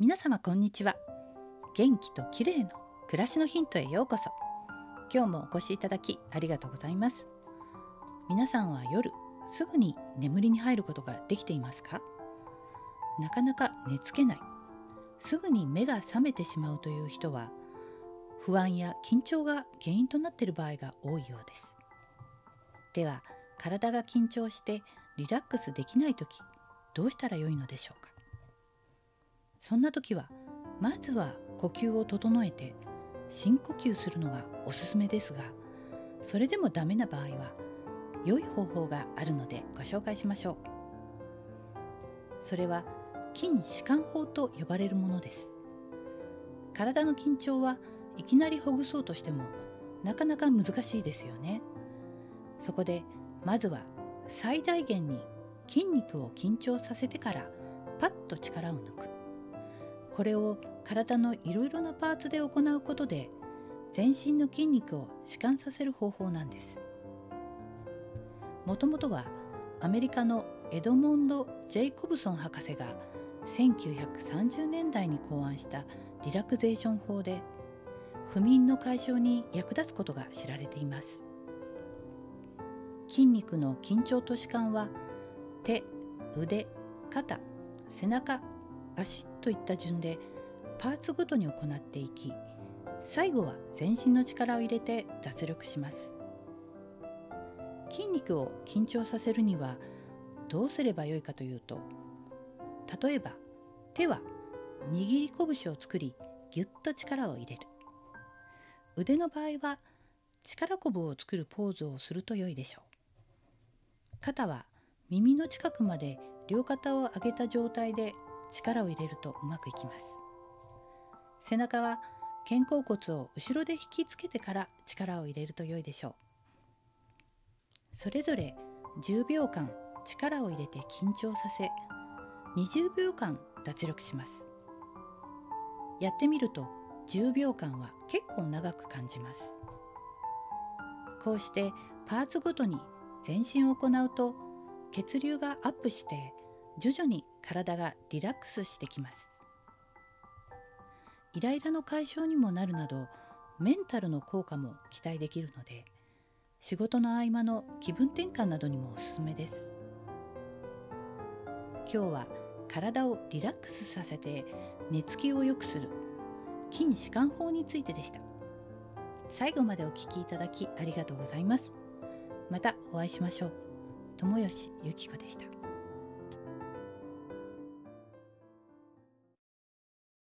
皆様こんにちは。元気と綺麗の暮らしのヒントへようこそ。今日もお越しいただきありがとうございます。皆さんは夜すぐに眠りに入ることができていますか？なかなか寝つけない。すぐに目が覚めてしまうという人は不安や緊張が原因となっている場合が多いようです。では体が緊張してリラックスできない時どうしたらよいのでしょうか？そんな時はまずは呼吸を整えて深呼吸するのがおすすめですがそれでもダメな場合は良い方法があるのでご紹介しましょう。それは筋弛緩法と呼ばれるものです。体の緊張はいきなりほぐそうとしてもなかなか難しいですよね。そこでまずは最大限に筋肉を緊張させてからパッと力を抜く。これを体のいろいろなパーツで行うことで全身の筋肉を弛緩させる方法なんです。もともとはアメリカのエドモンド・ジェイコブソン博士が1930年代に考案したリラクゼーション法で不眠の解消に役立つことが知られています。筋肉の緊張と弛緩は手腕肩背中足といった順でパーツごとに行っていき最後は全身の力を入れて脱力します。筋肉を緊張させるにはどうすればよいかというと例えば手は握り拳を作りぎゅっと力を入れる。腕の場合は力こぶを作るポーズをすると良いでしょう。肩は耳の近くまで両肩を上げた状態で力を入れるとうまくいきます。背中は肩甲骨を後ろで引きつけてから力を入れると良いでしょう。それぞれ10秒間力を入れて緊張させ20秒間脱力します。やってみると10秒間は結構長く感じます。こうしてパーツごとに全身を行うと血流がアップして徐々に体がリラックスしてきます。イライラの解消にもなるなどメンタルの効果も期待できるので仕事の合間の気分転換などにもおすすめです。今日は体をリラックスさせて寝つきを良くする筋弛緩法についてでした。最後までお聞きいただきありがとうございます。またお会いしましょう。友吉ゆき子でした。